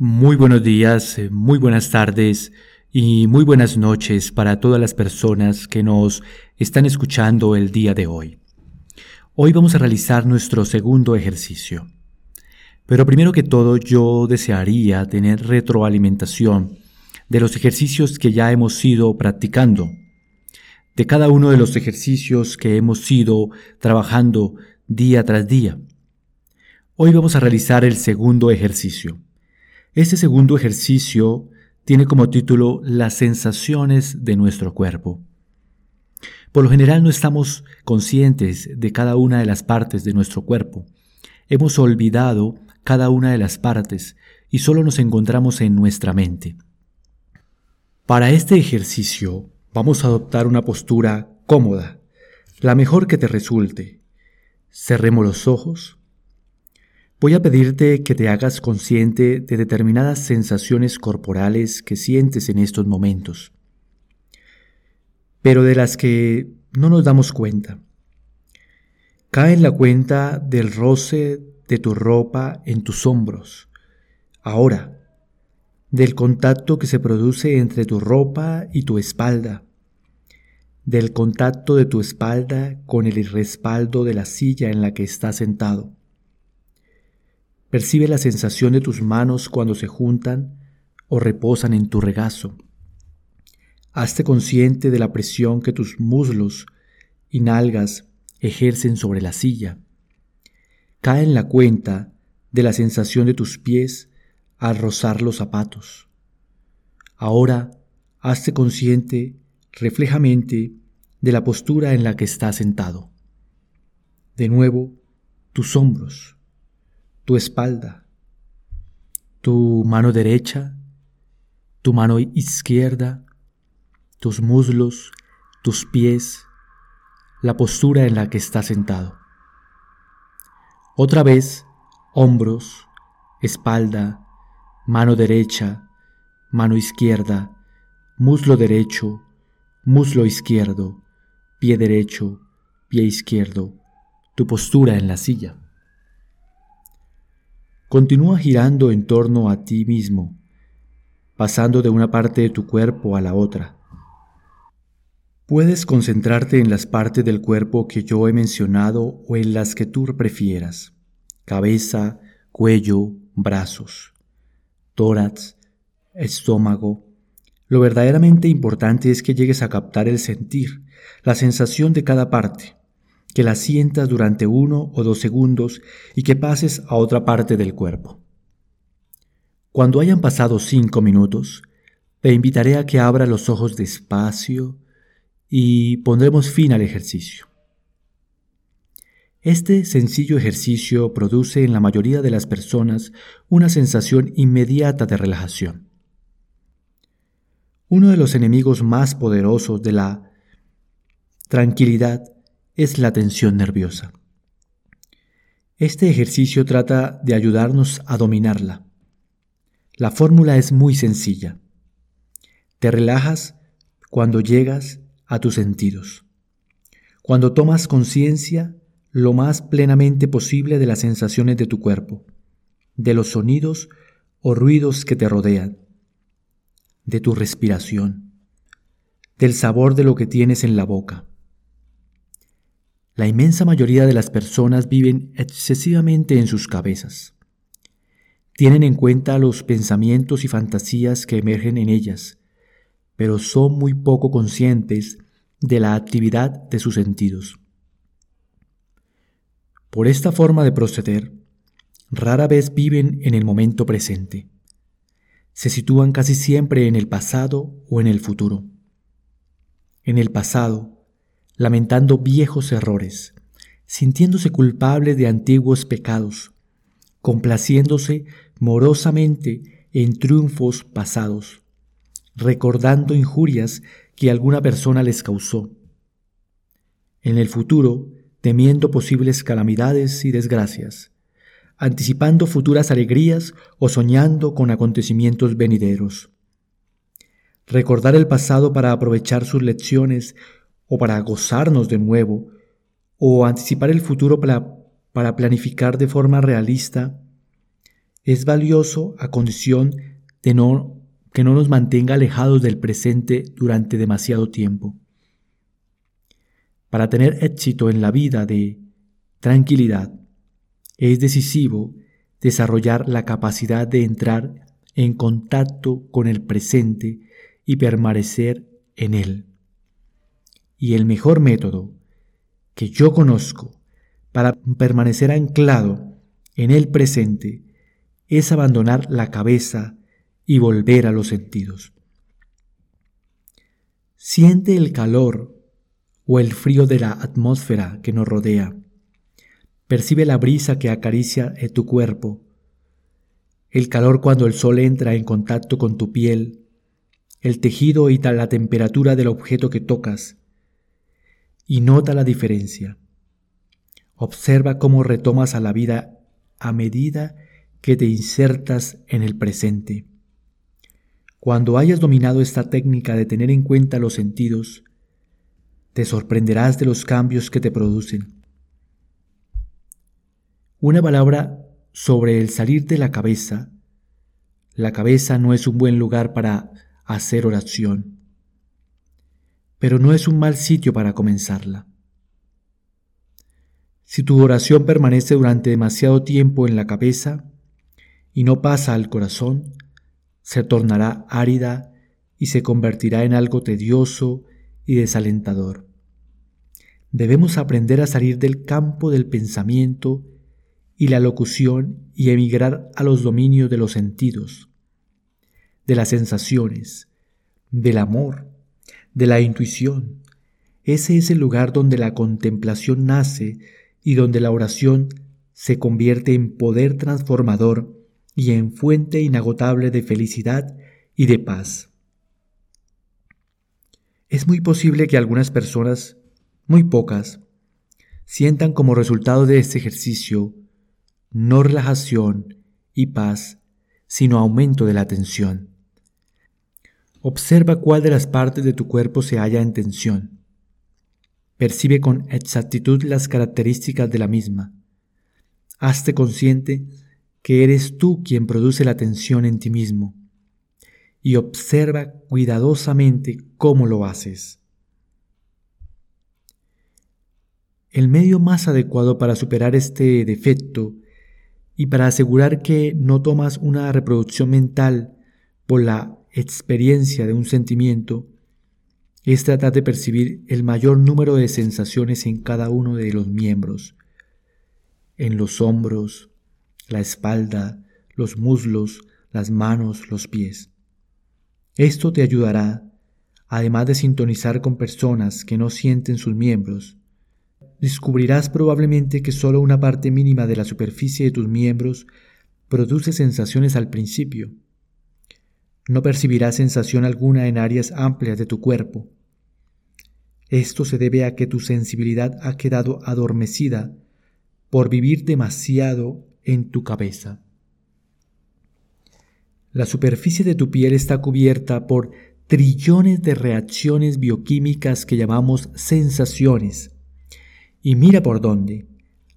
Muy buenos días, eh, muy buenas tardes y muy buenas noches para todas las personas que nos están escuchando el día de hoy. Hoy vamos a realizar nuestro segundo ejercicio. Pero primero que todo yo desearía tener retroalimentación de los ejercicios que ya hemos ido practicando, de cada uno de los ejercicios que hemos ido trabajando día tras día. Hoy vamos a realizar el segundo ejercicio. Este segundo ejercicio tiene como título Las sensaciones de nuestro cuerpo. Por lo general no estamos conscientes de cada una de las partes de nuestro cuerpo. Hemos olvidado cada una de las partes y solo nos encontramos en nuestra mente. Para este ejercicio vamos a adoptar una postura cómoda, la mejor que te resulte. Cerremos los ojos Voy a pedirte que te hagas consciente de determinadas sensaciones corporales que sientes en estos momentos, pero de las que no nos damos cuenta. Cae en la cuenta del roce de tu ropa en tus hombros, ahora, del contacto que se produce entre tu ropa y tu espalda, del contacto de tu espalda con el respaldo de la silla en la que estás sentado Percibe la sensación de tus manos cuando se juntan o reposan en tu regazo. Hazte consciente de la presión que tus muslos y nalgas ejercen sobre la silla. Cae en la cuenta de la sensación de tus pies al rozar los zapatos. Ahora hazte consciente reflejamente de la postura en la que estás sentado. De nuevo, tus hombros tu espalda, tu mano derecha, tu mano izquierda, tus muslos, tus pies, la postura en la que estás sentado. Otra vez, hombros, espalda, mano derecha, mano izquierda, muslo derecho, muslo izquierdo, pie derecho, pie izquierdo, tu postura en la silla. Continúa girando en torno a ti mismo, pasando de una parte de tu cuerpo a la otra. Puedes concentrarte en las partes del cuerpo que yo he mencionado o en las que tú prefieras. Cabeza, cuello, brazos, tórax, estómago. Lo verdaderamente importante es que llegues a captar el sentir, la sensación de cada parte que la sientas durante uno o dos segundos y que pases a otra parte del cuerpo. Cuando hayan pasado cinco minutos, te invitaré a que abra los ojos despacio y pondremos fin al ejercicio. Este sencillo ejercicio produce en la mayoría de las personas una sensación inmediata de relajación. Uno de los enemigos más poderosos de la tranquilidad es la tensión nerviosa. Este ejercicio trata de ayudarnos a dominarla. La fórmula es muy sencilla. Te relajas cuando llegas a tus sentidos, cuando tomas conciencia lo más plenamente posible de las sensaciones de tu cuerpo, de los sonidos o ruidos que te rodean, de tu respiración, del sabor de lo que tienes en la boca la inmensa mayoría de las personas viven excesivamente en sus cabezas. Tienen en cuenta los pensamientos y fantasías que emergen en ellas, pero son muy poco conscientes de la actividad de sus sentidos. Por esta forma de proceder, rara vez viven en el momento presente. Se sitúan casi siempre en el pasado o en el futuro. En el pasado, lamentando viejos errores, sintiéndose culpable de antiguos pecados, complaciéndose morosamente en triunfos pasados, recordando injurias que alguna persona les causó. En el futuro, temiendo posibles calamidades y desgracias, anticipando futuras alegrías o soñando con acontecimientos venideros. Recordar el pasado para aprovechar sus lecciones o para gozarnos de nuevo, o anticipar el futuro para, para planificar de forma realista, es valioso a condición de no, que no nos mantenga alejados del presente durante demasiado tiempo. Para tener éxito en la vida de tranquilidad, es decisivo desarrollar la capacidad de entrar en contacto con el presente y permanecer en él. Y el mejor método que yo conozco para permanecer anclado en el presente es abandonar la cabeza y volver a los sentidos. Siente el calor o el frío de la atmósfera que nos rodea. Percibe la brisa que acaricia tu cuerpo, el calor cuando el sol entra en contacto con tu piel, el tejido y la temperatura del objeto que tocas, y nota la diferencia. Observa cómo retomas a la vida a medida que te insertas en el presente. Cuando hayas dominado esta técnica de tener en cuenta los sentidos, te sorprenderás de los cambios que te producen. Una palabra sobre el salir de la cabeza. La cabeza no es un buen lugar para hacer oración, pero no es un mal sitio para comenzarla. Si tu oración permanece durante demasiado tiempo en la cabeza y no pasa al corazón, se tornará árida y se convertirá en algo tedioso y desalentador. Debemos aprender a salir del campo del pensamiento y la locución y emigrar a los dominios de los sentidos, de las sensaciones, del amor, de la intuición. Ese es el lugar donde la contemplación nace y donde la oración se convierte en poder transformador y en fuente inagotable de felicidad y de paz. Es muy posible que algunas personas, muy pocas, sientan como resultado de este ejercicio no relajación y paz, sino aumento de la tensión. Observa cuál de las partes de tu cuerpo se halla en tensión. Percibe con exactitud las características de la misma. Hazte consciente que eres tú quien produce la tensión en ti mismo, y observa cuidadosamente cómo lo haces. El medio más adecuado para superar este defecto y para asegurar que no tomas una reproducción mental por la experiencia de un sentimiento, es tratar de percibir el mayor número de sensaciones en cada uno de los miembros, en los hombros, la espalda, los muslos, las manos, los pies. Esto te ayudará, además de sintonizar con personas que no sienten sus miembros, descubrirás probablemente que solo una parte mínima de la superficie de tus miembros produce sensaciones al principio. No percibirás sensación alguna en áreas amplias de tu cuerpo. Esto se debe a que tu sensibilidad ha quedado adormecida por vivir demasiado en tu cabeza. La superficie de tu piel está cubierta por trillones de reacciones bioquímicas que llamamos sensaciones. Y mira por dónde.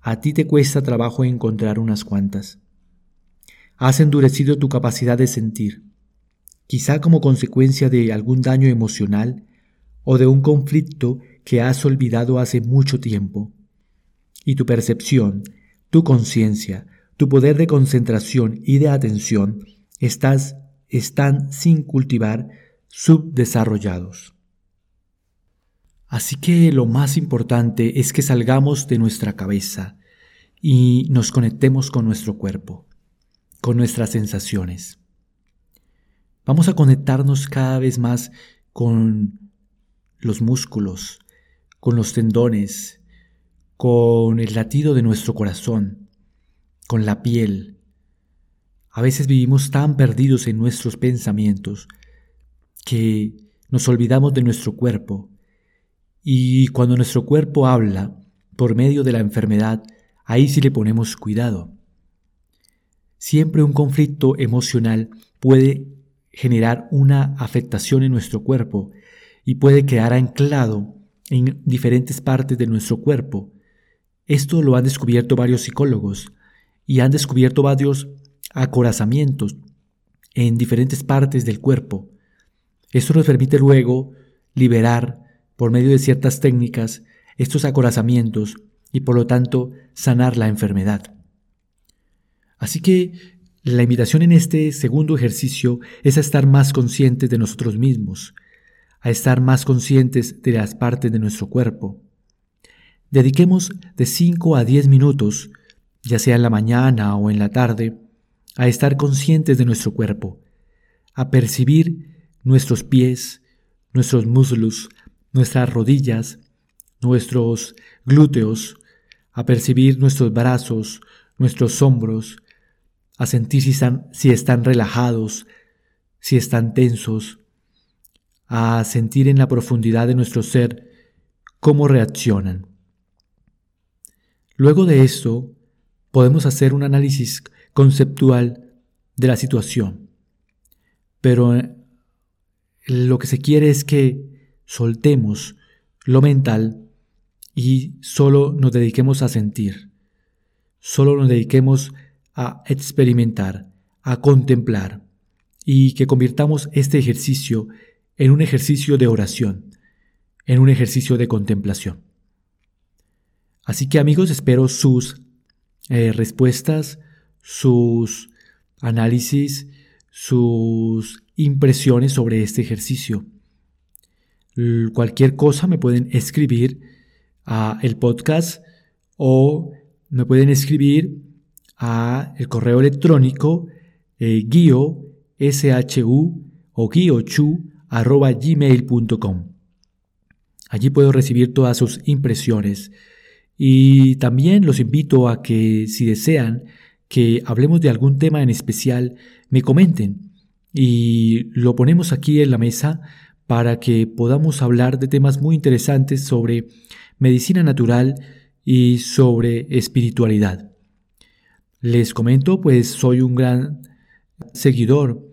A ti te cuesta trabajo encontrar unas cuantas. Has endurecido tu capacidad de sentir, quizá como consecuencia de algún daño emocional o de un conflicto que has olvidado hace mucho tiempo. Y tu percepción, tu conciencia, tu poder de concentración y de atención estás, están sin cultivar subdesarrollados. Así que lo más importante es que salgamos de nuestra cabeza y nos conectemos con nuestro cuerpo, con nuestras sensaciones. Vamos a conectarnos cada vez más con los músculos, con los tendones, con el latido de nuestro corazón, con la piel. A veces vivimos tan perdidos en nuestros pensamientos que nos olvidamos de nuestro cuerpo y cuando nuestro cuerpo habla por medio de la enfermedad, ahí sí le ponemos cuidado. Siempre un conflicto emocional puede generar una afectación en nuestro cuerpo y puede quedar anclado en diferentes partes de nuestro cuerpo. Esto lo han descubierto varios psicólogos y han descubierto varios acorazamientos en diferentes partes del cuerpo. Esto nos permite luego liberar, por medio de ciertas técnicas, estos acorazamientos y por lo tanto sanar la enfermedad. Así que la invitación en este segundo ejercicio es a estar más conscientes de nosotros mismos, a estar más conscientes de las partes de nuestro cuerpo. Dediquemos de 5 a 10 minutos, ya sea en la mañana o en la tarde, a estar conscientes de nuestro cuerpo, a percibir nuestros pies, nuestros muslos, nuestras rodillas, nuestros glúteos, a percibir nuestros brazos, nuestros hombros, a sentir si están, si están relajados, si están tensos, a sentir en la profundidad de nuestro ser cómo reaccionan. Luego de esto, podemos hacer un análisis conceptual de la situación. Pero eh, lo que se quiere es que soltemos lo mental y solo nos dediquemos a sentir, solo nos dediquemos a experimentar, a contemplar y que convirtamos este ejercicio en un ejercicio de oración, en un ejercicio de contemplación. Así que amigos, espero sus eh, respuestas, sus análisis, sus impresiones sobre este ejercicio. Cualquier cosa me pueden escribir a el podcast o me pueden escribir a el correo electrónico eh, guio shu o guiochu arroba gmail.com. Allí puedo recibir todas sus impresiones y también los invito a que si desean que hablemos de algún tema en especial, me comenten y lo ponemos aquí en la mesa para que podamos hablar de temas muy interesantes sobre medicina natural y sobre espiritualidad. Les comento, pues soy un gran seguidor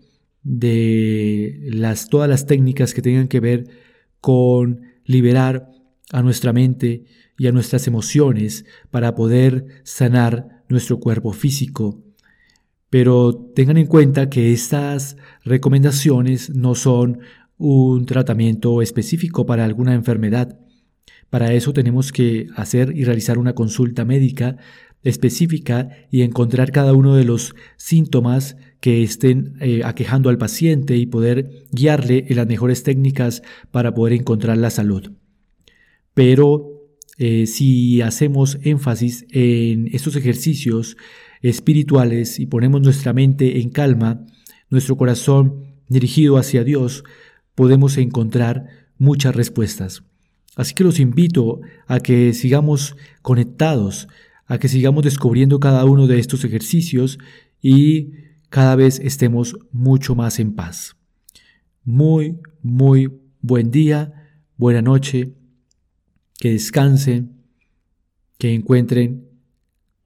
de las, todas las técnicas que tengan que ver con liberar a nuestra mente y a nuestras emociones para poder sanar nuestro cuerpo físico. Pero tengan en cuenta que estas recomendaciones no son un tratamiento específico para alguna enfermedad. Para eso tenemos que hacer y realizar una consulta médica específica y encontrar cada uno de los síntomas que estén eh, aquejando al paciente y poder guiarle en las mejores técnicas para poder encontrar la salud. Pero eh, si hacemos énfasis en estos ejercicios espirituales y ponemos nuestra mente en calma, nuestro corazón dirigido hacia Dios, podemos encontrar muchas respuestas. Así que los invito a que sigamos conectados a que sigamos descubriendo cada uno de estos ejercicios y cada vez estemos mucho más en paz. Muy, muy buen día, buena noche, que descansen, que encuentren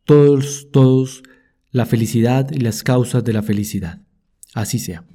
todos, todos la felicidad y las causas de la felicidad. Así sea.